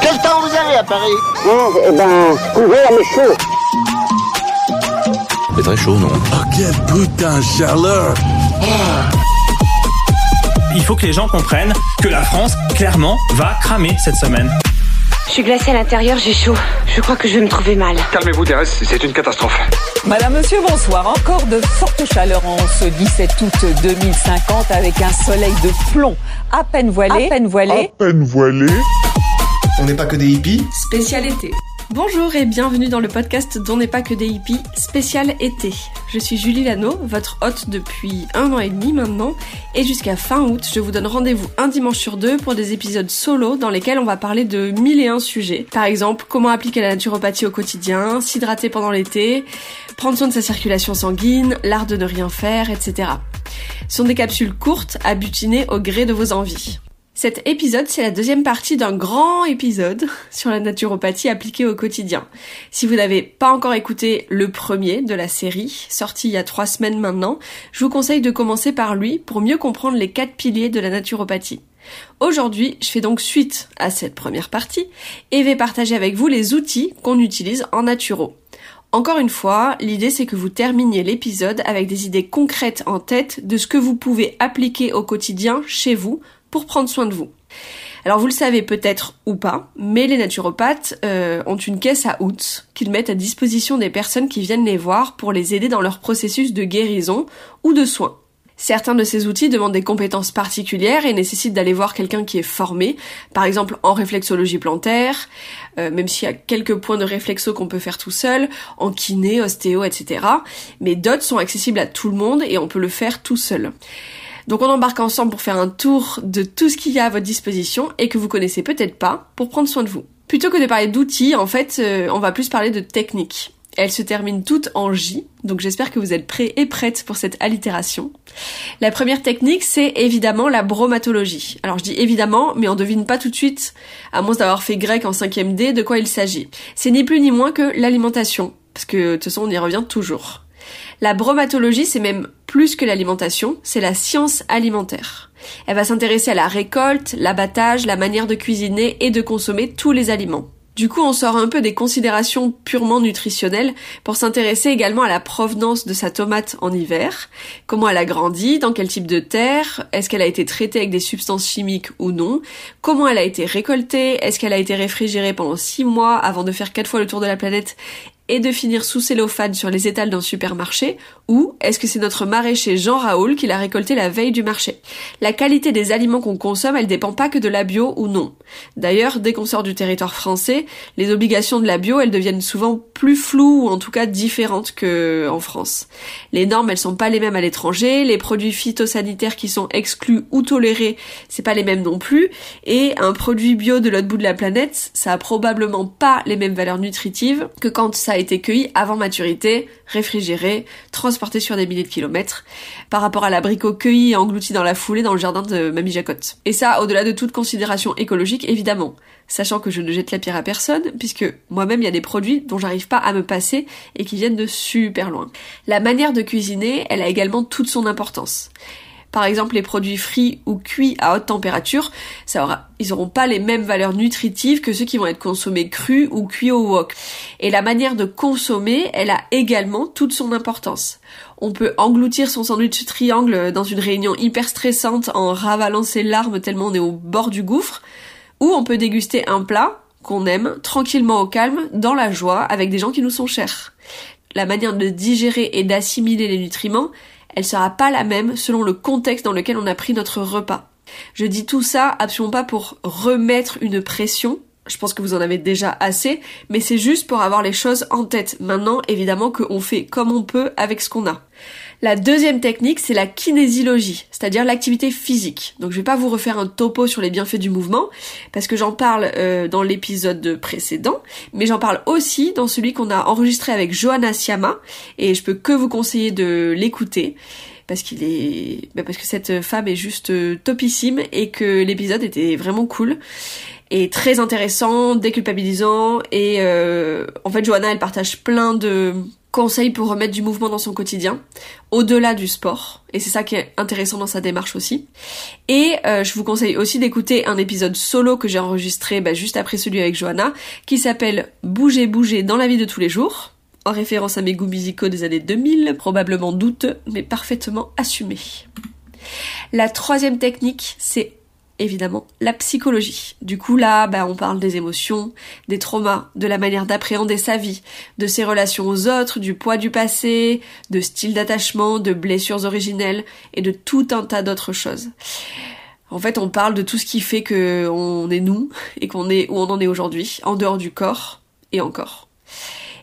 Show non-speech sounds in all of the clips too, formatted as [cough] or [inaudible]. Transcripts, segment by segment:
Quel temps vous avez à Paris Oh, eh ben, couvert mais chaud. C'est très chaud, non? Oh, quelle putain de chaleur Il faut que les gens comprennent que la France, clairement, va cramer cette semaine. Je suis glacée à l'intérieur, j'ai chaud. Je crois que je vais me trouver mal. Calmez-vous, Thérèse, c'est une catastrophe. Madame, Monsieur, bonsoir. Encore de fortes chaleurs en ce 17 août 2050 avec un soleil de plomb à peine voilé. À peine voilé. Peine voilée. On n'est pas que des hippies Spécial été. Bonjour et bienvenue dans le podcast dont n'est pas que des hippies, spécial été. Je suis Julie Lano, votre hôte depuis un an et demi maintenant, et jusqu'à fin août, je vous donne rendez-vous un dimanche sur deux pour des épisodes solo dans lesquels on va parler de mille et un sujets. Par exemple, comment appliquer la naturopathie au quotidien, s'hydrater pendant l'été, prendre soin de sa circulation sanguine, l'art de ne rien faire, etc. Ce sont des capsules courtes à butiner au gré de vos envies. Cet épisode, c'est la deuxième partie d'un grand épisode [laughs] sur la naturopathie appliquée au quotidien. Si vous n'avez pas encore écouté le premier de la série, sorti il y a trois semaines maintenant, je vous conseille de commencer par lui pour mieux comprendre les quatre piliers de la naturopathie. Aujourd'hui, je fais donc suite à cette première partie et vais partager avec vous les outils qu'on utilise en naturo. Encore une fois, l'idée c'est que vous terminiez l'épisode avec des idées concrètes en tête de ce que vous pouvez appliquer au quotidien chez vous pour prendre soin de vous. Alors vous le savez peut-être ou pas, mais les naturopathes euh, ont une caisse à outils qu'ils mettent à disposition des personnes qui viennent les voir pour les aider dans leur processus de guérison ou de soins. Certains de ces outils demandent des compétences particulières et nécessitent d'aller voir quelqu'un qui est formé, par exemple en réflexologie plantaire, euh, même s'il y a quelques points de réflexo qu'on peut faire tout seul, en kiné, ostéo, etc. Mais d'autres sont accessibles à tout le monde et on peut le faire tout seul. Donc on embarque ensemble pour faire un tour de tout ce qu'il y a à votre disposition et que vous connaissez peut-être pas pour prendre soin de vous. Plutôt que de parler d'outils, en fait, euh, on va plus parler de techniques. Elles se terminent toutes en J, donc j'espère que vous êtes prêts et prêtes pour cette allitération. La première technique, c'est évidemment la bromatologie. Alors je dis évidemment, mais on devine pas tout de suite, à moins d'avoir fait grec en 5ème D, de quoi il s'agit. C'est ni plus ni moins que l'alimentation, parce que de toute façon on y revient toujours. La bromatologie, c'est même plus que l'alimentation, c'est la science alimentaire. Elle va s'intéresser à la récolte, l'abattage, la manière de cuisiner et de consommer tous les aliments. Du coup, on sort un peu des considérations purement nutritionnelles pour s'intéresser également à la provenance de sa tomate en hiver, comment elle a grandi, dans quel type de terre, est-ce qu'elle a été traitée avec des substances chimiques ou non, comment elle a été récoltée, est-ce qu'elle a été réfrigérée pendant six mois avant de faire quatre fois le tour de la planète et de finir sous cellophane sur les étals d'un supermarché ou est-ce que c'est notre maraîcher Jean Raoul qui l'a récolté la veille du marché? La qualité des aliments qu'on consomme, elle dépend pas que de la bio ou non. D'ailleurs, dès qu'on sort du territoire français, les obligations de la bio, elles deviennent souvent plus floues ou en tout cas différentes que en France. Les normes, elles sont pas les mêmes à l'étranger, les produits phytosanitaires qui sont exclus ou tolérés, c'est pas les mêmes non plus et un produit bio de l'autre bout de la planète, ça a probablement pas les mêmes valeurs nutritives que quand ça été cueilli avant maturité, réfrigéré, transporté sur des milliers de kilomètres, par rapport à l'abricot cueilli et englouti dans la foulée dans le jardin de Mamie Jacotte. Et ça, au-delà de toute considération écologique, évidemment. Sachant que je ne jette la pierre à personne, puisque moi-même il y a des produits dont j'arrive pas à me passer et qui viennent de super loin. La manière de cuisiner, elle a également toute son importance. Par exemple, les produits frits ou cuits à haute température, ça aura, ils n'auront pas les mêmes valeurs nutritives que ceux qui vont être consommés crus ou cuits au wok. Et la manière de consommer, elle a également toute son importance. On peut engloutir son sandwich triangle dans une réunion hyper stressante en ravalant ses larmes tellement on est au bord du gouffre, ou on peut déguster un plat qu'on aime tranquillement au calme, dans la joie, avec des gens qui nous sont chers. La manière de digérer et d'assimiler les nutriments, elle sera pas la même selon le contexte dans lequel on a pris notre repas. Je dis tout ça absolument pas pour remettre une pression, je pense que vous en avez déjà assez, mais c'est juste pour avoir les choses en tête. Maintenant, évidemment qu'on fait comme on peut avec ce qu'on a. La deuxième technique, c'est la kinésiologie, c'est-à-dire l'activité physique. Donc je vais pas vous refaire un topo sur les bienfaits du mouvement, parce que j'en parle euh, dans l'épisode précédent, mais j'en parle aussi dans celui qu'on a enregistré avec Johanna Siama, et je peux que vous conseiller de l'écouter parce qu'il est bah parce que cette femme est juste euh, topissime et que l'épisode était vraiment cool et très intéressant, déculpabilisant et euh, en fait Johanna elle partage plein de conseils pour remettre du mouvement dans son quotidien, au-delà du sport, et c'est ça qui est intéressant dans sa démarche aussi. Et euh, je vous conseille aussi d'écouter un épisode solo que j'ai enregistré bah, juste après celui avec Johanna, qui s'appelle Bouger, bouger dans la vie de tous les jours, en référence à mes goûts musicaux des années 2000, probablement douteux, mais parfaitement assumés. La troisième technique, c'est évidemment la psychologie. Du coup là, bah, on parle des émotions, des traumas, de la manière d'appréhender sa vie, de ses relations aux autres, du poids du passé, de style d'attachement, de blessures originelles et de tout un tas d'autres choses. En fait, on parle de tout ce qui fait que on est nous et qu'on est où on en est aujourd'hui, en dehors du corps et encore.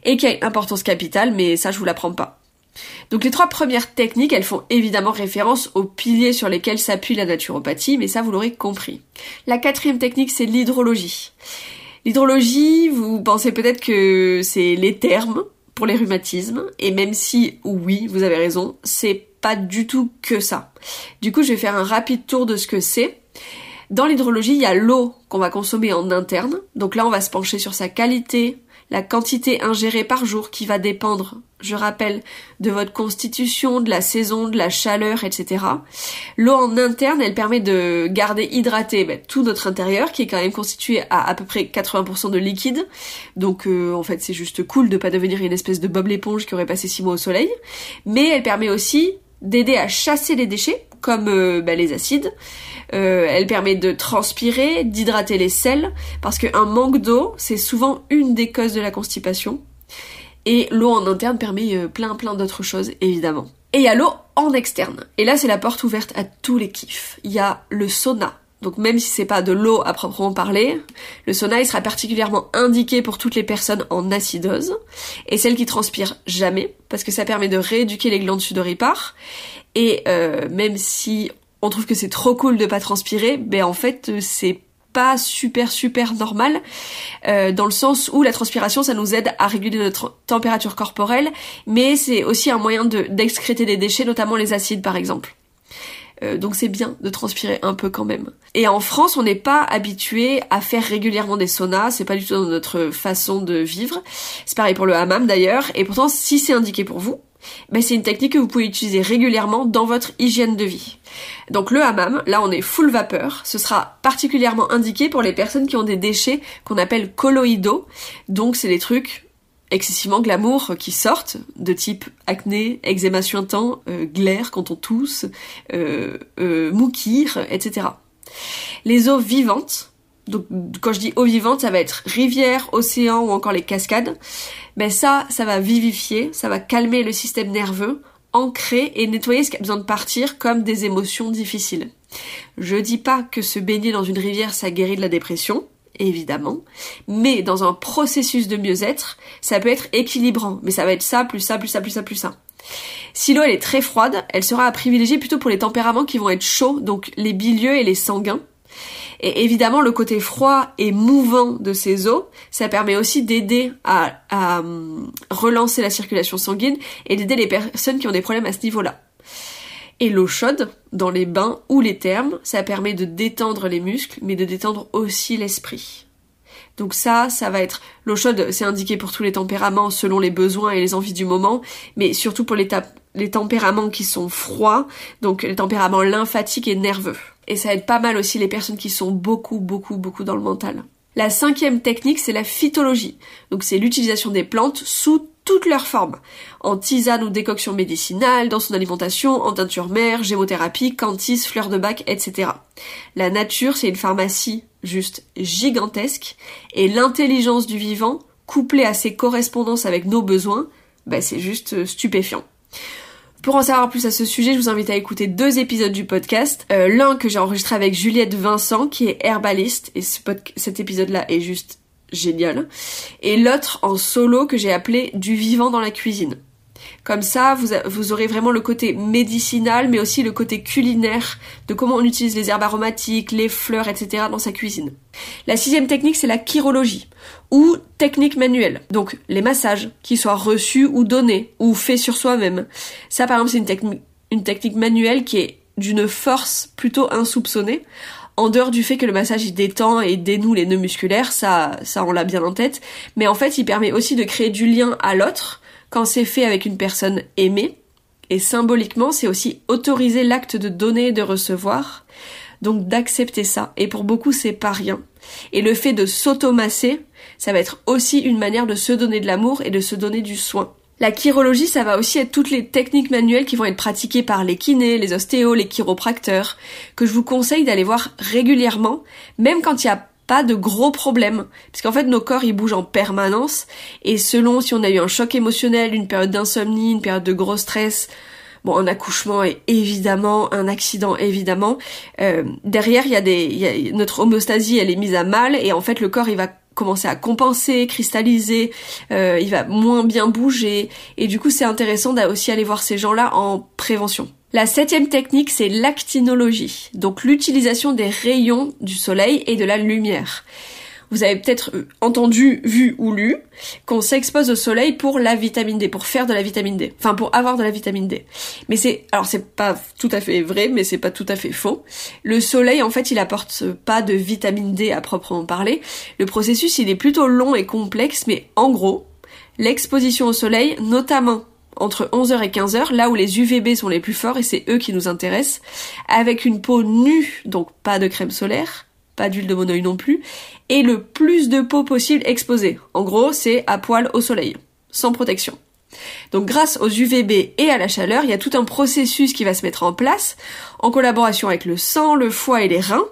Et qui a une importance capitale, mais ça je vous l'apprends pas. Donc les trois premières techniques, elles font évidemment référence aux piliers sur lesquels s'appuie la naturopathie, mais ça vous l'aurez compris. La quatrième technique, c'est l'hydrologie. L'hydrologie, vous pensez peut-être que c'est les termes pour les rhumatismes, et même si oui, vous avez raison, c'est pas du tout que ça. Du coup, je vais faire un rapide tour de ce que c'est. Dans l'hydrologie, il y a l'eau qu'on va consommer en interne. Donc là, on va se pencher sur sa qualité, la quantité ingérée par jour qui va dépendre, je rappelle, de votre constitution, de la saison, de la chaleur, etc. L'eau en interne, elle permet de garder hydraté ben, tout notre intérieur, qui est quand même constitué à à peu près 80% de liquide. Donc euh, en fait, c'est juste cool de pas devenir une espèce de Bob l'éponge qui aurait passé 6 mois au soleil. Mais elle permet aussi d'aider à chasser les déchets, comme euh, ben, les acides, euh, elle permet de transpirer, d'hydrater les selles, parce qu'un manque d'eau, c'est souvent une des causes de la constipation. Et l'eau en interne permet euh, plein plein d'autres choses, évidemment. Et il y a l'eau en externe. Et là, c'est la porte ouverte à tous les kiffs. Il y a le sauna. Donc même si c'est pas de l'eau à proprement parler, le sauna sera particulièrement indiqué pour toutes les personnes en acidose et celles qui transpirent jamais parce que ça permet de rééduquer les glandes sudoripares et euh, même si on trouve que c'est trop cool de pas transpirer, ben en fait c'est pas super super normal euh, dans le sens où la transpiration ça nous aide à réguler notre température corporelle mais c'est aussi un moyen de d'excréter des déchets notamment les acides par exemple euh, donc c'est bien de transpirer un peu quand même. Et en France, on n'est pas habitué à faire régulièrement des saunas, c'est pas du tout dans notre façon de vivre. C'est pareil pour le hammam d'ailleurs, et pourtant si c'est indiqué pour vous, ben c'est une technique que vous pouvez utiliser régulièrement dans votre hygiène de vie. Donc le hammam, là on est full vapeur, ce sera particulièrement indiqué pour les personnes qui ont des déchets qu'on appelle colloïdaux. Donc c'est des trucs excessivement glamour qui sortent, de type acné, eczéma suintant, euh, glaire quand on tousse, euh, euh, moukir, etc. Les eaux vivantes, donc quand je dis eau vivante, ça va être rivière, océan ou encore les cascades. Mais ça, ça va vivifier, ça va calmer le système nerveux, ancrer et nettoyer ce qui a besoin de partir comme des émotions difficiles. Je dis pas que se baigner dans une rivière ça guérit de la dépression, évidemment, mais dans un processus de mieux-être, ça peut être équilibrant, mais ça va être ça, plus ça, plus ça, plus ça, plus ça. Si l'eau elle est très froide, elle sera à privilégier plutôt pour les tempéraments qui vont être chauds, donc les bilieux et les sanguins, et évidemment, le côté froid et mouvant de ces eaux, ça permet aussi d'aider à, hum, relancer la circulation sanguine et d'aider les personnes qui ont des problèmes à ce niveau-là. Et l'eau chaude, dans les bains ou les thermes, ça permet de détendre les muscles, mais de détendre aussi l'esprit. Donc ça, ça va être l'eau chaude, c'est indiqué pour tous les tempéraments selon les besoins et les envies du moment, mais surtout pour les, les tempéraments qui sont froids, donc les tempéraments lymphatiques et nerveux. Et ça aide pas mal aussi les personnes qui sont beaucoup, beaucoup, beaucoup dans le mental. La cinquième technique, c'est la phytologie. Donc c'est l'utilisation des plantes sous toutes leurs formes. En tisane ou décoction médicinale, dans son alimentation, en teinture mère, gémothérapie, cantis, fleurs de bac, etc. La nature, c'est une pharmacie juste gigantesque, et l'intelligence du vivant, couplée à ses correspondances avec nos besoins, bah c'est juste stupéfiant. Pour en savoir plus à ce sujet, je vous invite à écouter deux épisodes du podcast. Euh, l'un que j'ai enregistré avec Juliette Vincent, qui est herbaliste, et cet épisode-là est juste génial. Et l'autre en solo que j'ai appelé Du vivant dans la cuisine. Comme ça, vous, vous, aurez vraiment le côté médicinal, mais aussi le côté culinaire de comment on utilise les herbes aromatiques, les fleurs, etc. dans sa cuisine. La sixième technique, c'est la chirologie, ou technique manuelle. Donc les massages, qui soient reçus ou donnés, ou faits sur soi-même. Ça, par exemple, c'est une, technique, une technique manuelle qui est d'une force plutôt insoupçonnée. En dehors du fait que le massage il détend et dénoue les nœuds musculaires, ça, ça on l'a bien en tête, mais en fait il permet aussi de créer du lien à l'autre, quand c'est fait avec une personne aimée. Et symboliquement, c'est aussi autoriser l'acte de donner et de recevoir. Donc d'accepter ça. Et pour beaucoup, c'est pas rien. Et le fait de s'automasser, ça va être aussi une manière de se donner de l'amour et de se donner du soin. La chirologie, ça va aussi être toutes les techniques manuelles qui vont être pratiquées par les kinés, les ostéos, les chiropracteurs, que je vous conseille d'aller voir régulièrement, même quand il n'y a pas de gros problèmes. Parce qu'en fait, nos corps, ils bougent en permanence, et selon si on a eu un choc émotionnel, une période d'insomnie, une période de gros stress, bon, un accouchement est évidemment, un accident évidemment, euh, derrière, il y a des, y a, notre homéostasie, elle est mise à mal, et en fait, le corps, il va commencer à compenser, cristalliser, euh, il va moins bien bouger, et du coup c'est intéressant d'aller aussi aller voir ces gens-là en prévention. La septième technique, c'est l'actinologie, donc l'utilisation des rayons du soleil et de la lumière. Vous avez peut-être euh, entendu, vu ou lu qu'on s'expose au soleil pour la vitamine D, pour faire de la vitamine D, enfin pour avoir de la vitamine D. Mais c'est, alors c'est pas tout à fait vrai, mais c'est pas tout à fait faux. Le soleil, en fait, il apporte pas de vitamine D à proprement parler. Le processus, il est plutôt long et complexe, mais en gros, l'exposition au soleil, notamment entre 11h et 15h, là où les UVB sont les plus forts et c'est eux qui nous intéressent, avec une peau nue, donc pas de crème solaire, pas d'huile de monoï non plus, et le plus de peau possible exposée. En gros, c'est à poil au soleil, sans protection. Donc grâce aux UVB et à la chaleur, il y a tout un processus qui va se mettre en place en collaboration avec le sang, le foie et les reins.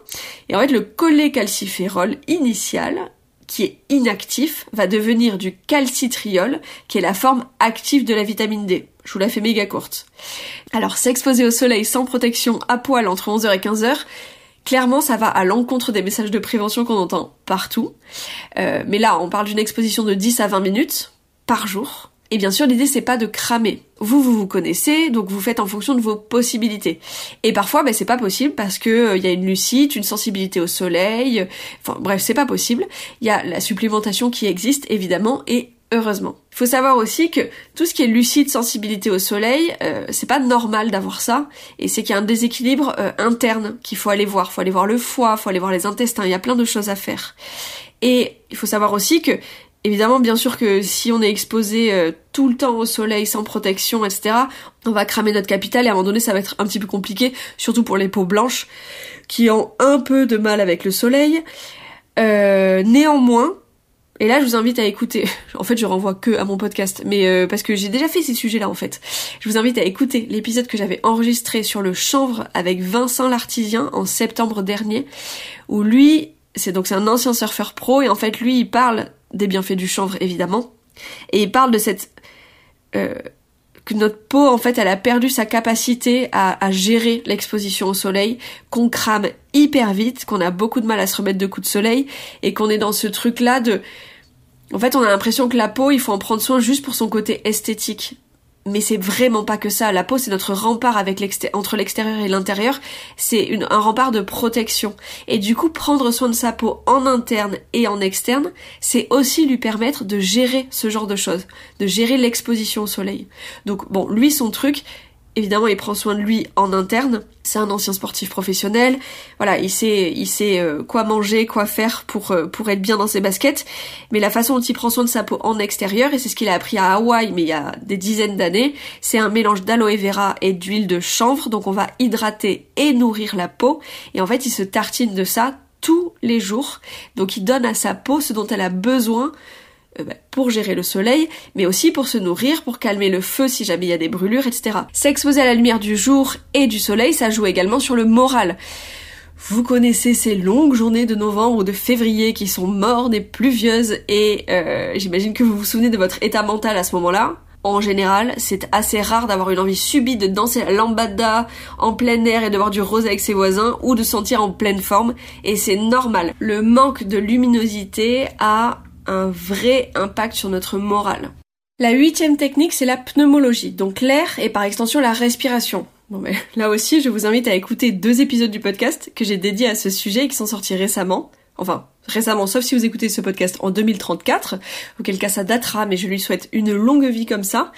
Et en fait, le cholécalciférol initial, qui est inactif, va devenir du calcitriol, qui est la forme active de la vitamine D. Je vous la fais méga courte. Alors s'exposer au soleil sans protection à poil entre 11h et 15h, Clairement, ça va à l'encontre des messages de prévention qu'on entend partout. Euh, mais là, on parle d'une exposition de 10 à 20 minutes par jour. Et bien sûr, l'idée c'est pas de cramer. Vous, vous vous connaissez, donc vous faites en fonction de vos possibilités. Et parfois, ben, c'est pas possible parce que il euh, y a une lucite, une sensibilité au soleil. Enfin, bref, c'est pas possible. Il y a la supplémentation qui existe évidemment et heureusement. Il faut savoir aussi que tout ce qui est lucide, sensibilité au soleil, euh, c'est pas normal d'avoir ça, et c'est qu'il y a un déséquilibre euh, interne qu'il faut aller voir. Il faut aller voir le foie, il faut aller voir les intestins, il y a plein de choses à faire. Et il faut savoir aussi que, évidemment, bien sûr que si on est exposé euh, tout le temps au soleil sans protection, etc., on va cramer notre capital et à un moment donné ça va être un petit peu compliqué, surtout pour les peaux blanches qui ont un peu de mal avec le soleil. néanmoins, et là, je vous invite à écouter. [laughs] En fait, je renvoie que à mon podcast, mais euh, parce que j'ai déjà fait ces sujets-là en fait. Je vous invite à écouter l'épisode que j'avais enregistré sur le chanvre avec Vincent Lartisien en septembre dernier, où lui, c'est donc c'est un ancien surfeur pro et en fait lui, il parle des bienfaits du chanvre évidemment, et il parle de cette euh, que notre peau, en fait, elle a perdu sa capacité à, à gérer l'exposition au soleil, qu'on crame hyper vite, qu'on a beaucoup de mal à se remettre de coups de soleil, et qu'on est dans ce truc-là de en fait, on a l'impression que la peau, il faut en prendre soin juste pour son côté esthétique. Mais c'est vraiment pas que ça. La peau, c'est notre rempart avec entre l'extérieur et l'intérieur. C'est un rempart de protection. Et du coup, prendre soin de sa peau en interne et en externe, c'est aussi lui permettre de gérer ce genre de choses, de gérer l'exposition au soleil. Donc bon, lui, son truc, évidemment, il prend soin de lui en interne. C'est un ancien sportif professionnel. Voilà, il sait, il sait euh, quoi manger, quoi faire pour euh, pour être bien dans ses baskets. Mais la façon dont il prend soin de sa peau en extérieur, et c'est ce qu'il a appris à Hawaï, mais il y a des dizaines d'années, c'est un mélange d'aloe vera et d'huile de chanvre. Donc on va hydrater et nourrir la peau. Et en fait, il se tartine de ça tous les jours. Donc il donne à sa peau ce dont elle a besoin pour gérer le soleil, mais aussi pour se nourrir, pour calmer le feu si jamais il des brûlures, etc. S'exposer à la lumière du jour et du soleil, ça joue également sur le moral. Vous connaissez ces longues journées de novembre ou de février qui sont mornes et pluvieuses et euh, j'imagine que vous vous souvenez de votre état mental à ce moment-là. En général, c'est assez rare d'avoir une envie subite de danser la lambada en plein air et de voir du rose avec ses voisins ou de sentir en pleine forme et c'est normal. Le manque de luminosité a un vrai impact sur notre morale. La huitième technique, c'est la pneumologie, donc l'air et par extension la respiration. [laughs] Là aussi, je vous invite à écouter deux épisodes du podcast que j'ai dédiés à ce sujet et qui sont sortis récemment. Enfin, récemment, sauf si vous écoutez ce podcast en 2034, auquel cas ça datera, mais je lui souhaite une longue vie comme ça.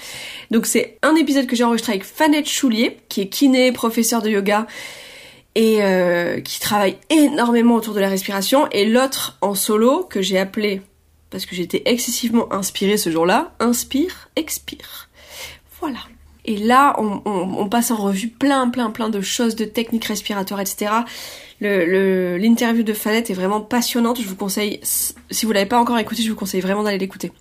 Donc c'est un épisode que j'ai enregistré avec Fanette Choulier, qui est kiné, professeur de yoga, et euh, qui travaille énormément autour de la respiration, et l'autre en solo, que j'ai appelé parce que j'étais excessivement inspirée ce jour-là. Inspire, expire. Voilà. Et là, on, passe en revue plein, plein, plein de choses, de techniques respiratoires, etc. L'interview de Fanette est vraiment passionnante. Je vous conseille, si vous l'avez pas encore écouté, je vous conseille vraiment d'aller l'écouter.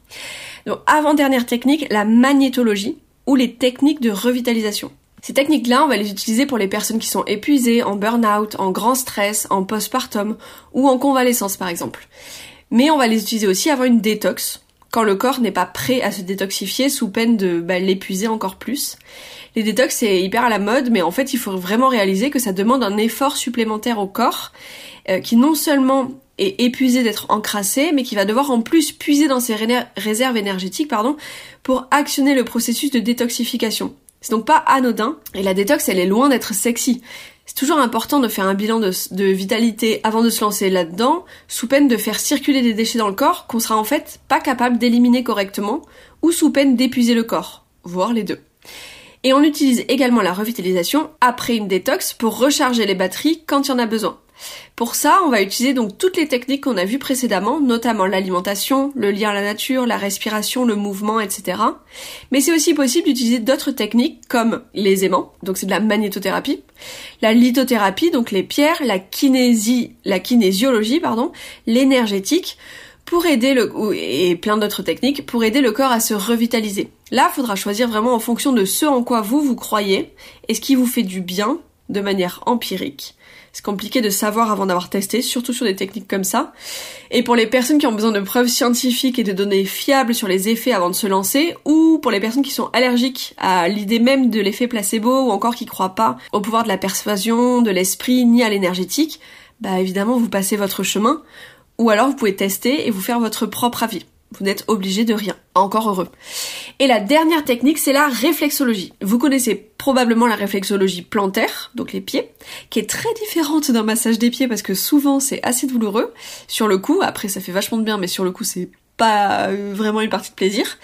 Donc, avant-dernière technique, la magnétologie ou les techniques de revitalisation. Ces techniques-là, on va les utiliser pour les personnes qui sont épuisées, en burn-out, en grand stress, en postpartum ou en convalescence par exemple. Mais on va les utiliser aussi avant une détox, quand le corps n'est pas prêt à se détoxifier sous peine de bah, l'épuiser encore plus. Les détox c'est hyper à la mode, mais en fait il faut vraiment réaliser que ça demande un effort supplémentaire au corps, euh, qui non seulement est épuisé d'être encrassé, mais qui va devoir en plus puiser dans ses réserves énergétiques, pour actionner le processus de détoxification. C'est donc pas anodin, et la détox, elle est loin d'être sexy. C'est toujours important de faire un bilan de, vitalité avant de se lancer là-dedans, sous peine de faire circuler des déchets dans le corps qu'on sera en fait pas capable d'éliminer correctement, ou sous peine d'épuiser le corps, voire les deux. Et on utilise également la revitalisation après une détox pour recharger les batteries quand il y en a besoin. Pour ça, on va utiliser donc toutes les techniques qu'on a vues précédemment, notamment l'alimentation, le lien à la nature, la respiration, le mouvement, etc. Mais c'est aussi possible d'utiliser d'autres techniques comme les aimants, donc c'est de la magnétothérapie, la lithothérapie, donc les pierres, la kinésie, la kinésiologie, pardon, l'énergétique, pour aider le et plein d'autres techniques pour aider le corps à se revitaliser. Là, faudra choisir vraiment en fonction de ce en quoi vous vous croyez et ce qui vous fait du bien de manière empirique c'est compliqué de savoir avant d'avoir testé, surtout sur des techniques comme ça. Et pour les personnes qui ont besoin de preuves scientifiques et de données fiables sur les effets avant de se lancer, ou pour les personnes qui sont allergiques à l'idée même de l'effet placebo, ou encore qui croient pas au pouvoir de la persuasion, de l'esprit, ni à l'énergétique, bah évidemment vous passez votre chemin, ou alors vous pouvez tester et vous faire votre propre avis. Vous n'êtes obligé de rien. Encore heureux. Et la dernière technique, c'est la réflexologie. Vous connaissez probablement la réflexologie plantaire, donc les pieds, qui est très différente d'un massage des pieds parce que souvent c'est assez douloureux. Sur le coup, après ça fait vachement de bien, mais sur le coup c'est pas euh, vraiment une partie de plaisir.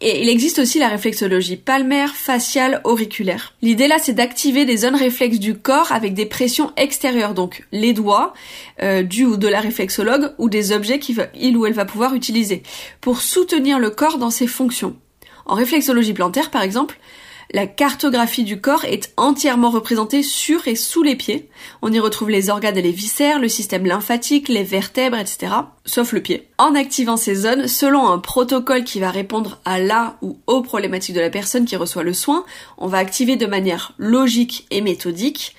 Et il existe aussi la réflexologie palmaire, faciale, auriculaire. L'idée là, c'est d'activer des zones réflexes du corps avec des pressions extérieures, donc les doigts euh, du ou de la réflexologue ou des objets qu'il ou elle va pouvoir utiliser pour soutenir le corps dans ses fonctions. En réflexologie plantaire, par exemple, la cartographie du corps est entièrement représentée sur et sous les pieds. On y retrouve les organes et les viscères, le système lymphatique, les vertèbres, etc. Sauf le pied. En activant ces zones, selon un protocole qui va répondre à la ou aux problématiques de la personne qui reçoit le soin, on va activer de manière logique et méthodique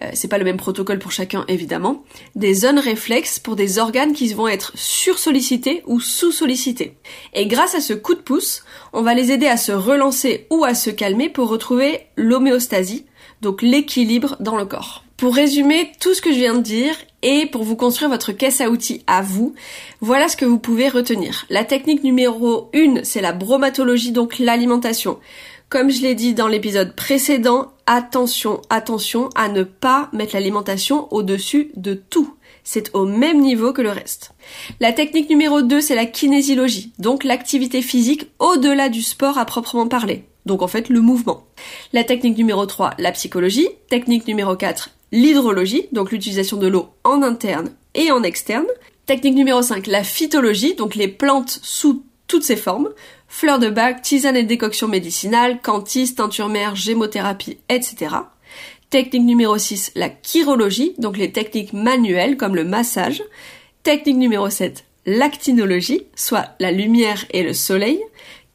euh, c'est pas le même protocole pour chacun évidemment, des zones réflexes pour des organes qui vont être sursollicités ou sous-sollicités. Et grâce à ce coup de pouce, on va les aider à se relancer ou à se calmer pour retrouver l'homéostasie, donc l'équilibre dans le corps. Pour résumer tout ce que je viens de dire et pour vous construire votre caisse à outils à vous, voilà ce que vous pouvez retenir. La technique numéro 1, c'est la bromatologie, donc l'alimentation. Comme je l'ai dit dans l'épisode précédent, attention, attention à ne pas mettre l'alimentation au-dessus de tout. C'est au même niveau que le reste. La technique numéro 2, c'est la kinésiologie, donc l'activité physique au-delà du sport à proprement parler. Donc en fait le mouvement. La technique numéro 3, la psychologie. Technique numéro 4, l'hydrologie, donc l'utilisation de l'eau en interne et en externe. Technique numéro 5, la phytologie, donc les plantes sous toutes ses formes fleurs de bac, tisane et décoction médicinale, cantis, teinture mère, gémothérapie, etc. Technique numéro 6, la chirologie, donc les techniques manuelles comme le massage. Technique numéro 7, l'actinologie, soit la lumière et le soleil.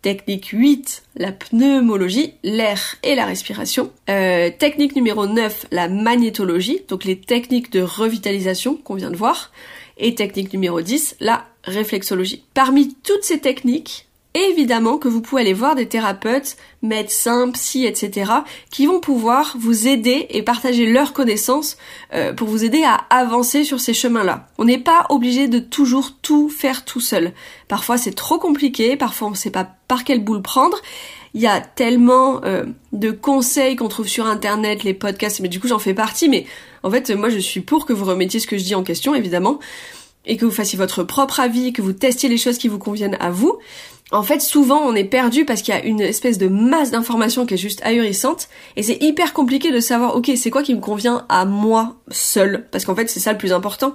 Technique 8, la pneumologie, l'air et la respiration. Euh, technique numéro 9, la magnétologie, donc les techniques de revitalisation qu'on vient de voir. Et technique numéro 10, la réflexologie. Parmi toutes ces techniques, évidemment que vous pouvez aller voir des thérapeutes, médecins, psy, etc., qui vont pouvoir vous aider et partager leurs connaissances euh, pour vous aider à avancer sur ces chemins-là. On n'est pas obligé de toujours tout faire tout seul. Parfois c'est trop compliqué, parfois on ne sait pas par quelle boule prendre. Il y a tellement euh, de conseils qu'on trouve sur internet, les podcasts, mais du coup j'en fais partie, mais en fait moi je suis pour que vous remettiez ce que je dis en question, évidemment, et que vous fassiez votre propre avis, que vous testiez les choses qui vous conviennent à vous en fait, souvent, on est perdu parce qu'il y a une espèce de masse d'informations qui est juste ahurissante, et c'est hyper compliqué de savoir, ok, c'est quoi qui me convient à moi seul, parce qu'en fait, c'est ça le plus important.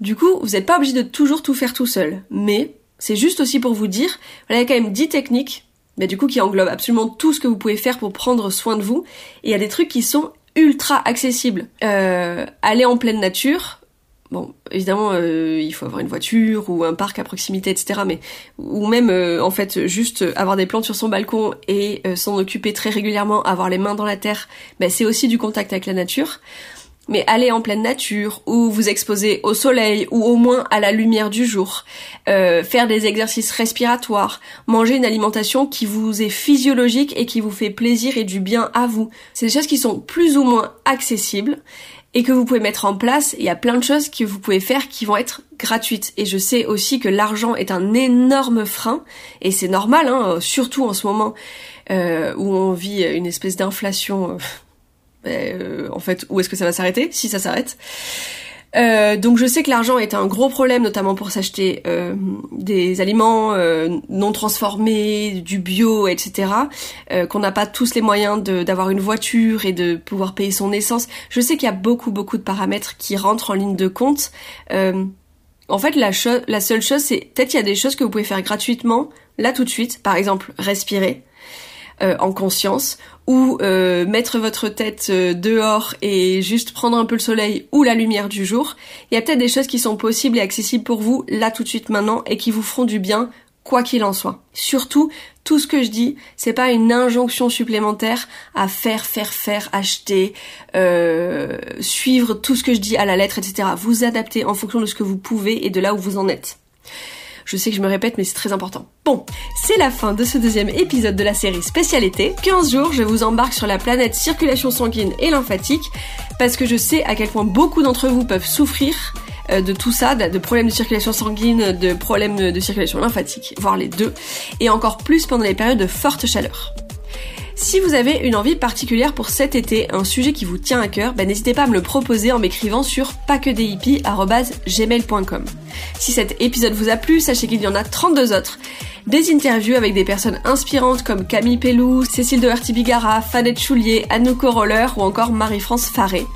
Du coup, vous n'êtes pas obligé de toujours tout faire tout seul. Mais c'est juste aussi pour vous dire, il y a quand même 10 techniques, mais du coup qui englobent absolument tout ce que vous pouvez faire pour prendre soin de vous. Et il y a des trucs qui sont ultra accessibles. Euh, aller en pleine nature, Bon, évidemment, euh, il faut avoir une voiture ou un parc à proximité, etc. Mais ou même, euh, en fait, juste avoir des plantes sur son balcon et euh, s'en occuper très régulièrement, avoir les mains dans la terre, ben, c'est aussi du contact avec la nature. Mais aller en pleine nature, ou vous exposer au soleil, ou au moins à la lumière du jour, faire des exercices respiratoires, manger une alimentation qui vous est physiologique et qui vous fait plaisir et du bien à vous. C'est des choses qui sont plus ou moins accessibles et que vous pouvez mettre en place. Il y a plein de choses que vous pouvez faire qui vont être gratuites. Et je sais aussi que l'argent est un énorme frein, et c'est normal, hein, surtout en ce moment euh, où on vit une espèce d'inflation. Euh, ben, euh, en fait, où est-ce que ça va s'arrêter Si ça s'arrête. Euh, donc je sais que l'argent est un gros problème, notamment pour s'acheter euh, des aliments euh, non transformés, du bio, etc. qu'on n'a pas tous les moyens d'avoir une voiture et de pouvoir payer son essence. Je sais qu'il y a beaucoup beaucoup de paramètres qui rentrent en ligne de compte. en fait, la, la seule chose, c'est peut-être il y a des choses que vous pouvez faire gratuitement là tout de suite. Par exemple, respirer. En conscience ou euh, mettre votre tête euh, dehors et juste prendre un peu le soleil ou la lumière du jour. Il y a peut-être des choses qui sont possibles et accessibles pour vous là tout de suite maintenant et qui vous feront du bien quoi qu'il en soit. Surtout, tout ce que je dis, c'est pas une injonction supplémentaire à faire, faire, faire, acheter, euh, suivre tout ce que je dis à la lettre, etc. Vous adaptez en fonction de ce que vous pouvez et de là où vous en êtes. Je sais que je me répète, mais c'est très important. Bon, c'est la fin de ce deuxième épisode de la série Spécialité. 15 jours, je vous embarque sur la planète circulation sanguine et lymphatique, parce que je sais à quel point beaucoup d'entre vous peuvent souffrir euh, de tout ça, de problèmes de circulation sanguine, de problèmes de circulation lymphatique, voire les deux, et encore plus pendant les périodes de forte chaleur. Si vous avez une envie particulière pour cet été, un sujet qui vous tient à cœur, ben n'hésitez pas à me le proposer en m'écrivant sur gmail.com Si cet épisode vous a plu, sachez qu'il y en a 32 autres. Des interviews avec des personnes inspirantes comme Camille Pellou, Cécile de Bigara, Fanette Choulier, Anouk Roller ou encore Marie-France Faré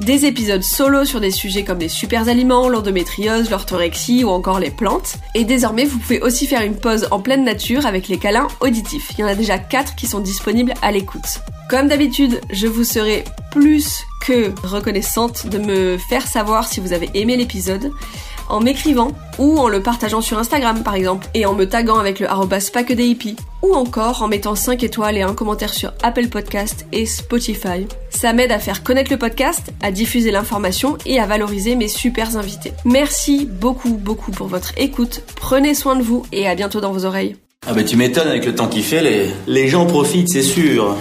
des épisodes solo sur des sujets comme les super aliments, l'endométriose, l'orthorexie ou encore les plantes. Et désormais, vous pouvez aussi faire une pause en pleine nature avec les câlins auditifs. Il y en a déjà 4 qui sont disponibles à l'écoute. Comme d'habitude, je vous serai plus que reconnaissante de me faire savoir si vous avez aimé l'épisode en m'écrivant ou en le partageant sur Instagram par exemple et en me taguant avec le arrobas ou encore en mettant 5 étoiles et un commentaire sur Apple Podcast et Spotify. Ça m'aide à faire connaître le podcast, à diffuser l'information et à valoriser mes super invités. Merci beaucoup beaucoup pour votre écoute, prenez soin de vous et à bientôt dans vos oreilles. Ah bah tu m'étonnes avec le temps qu'il fait, les, les gens profitent c'est sûr.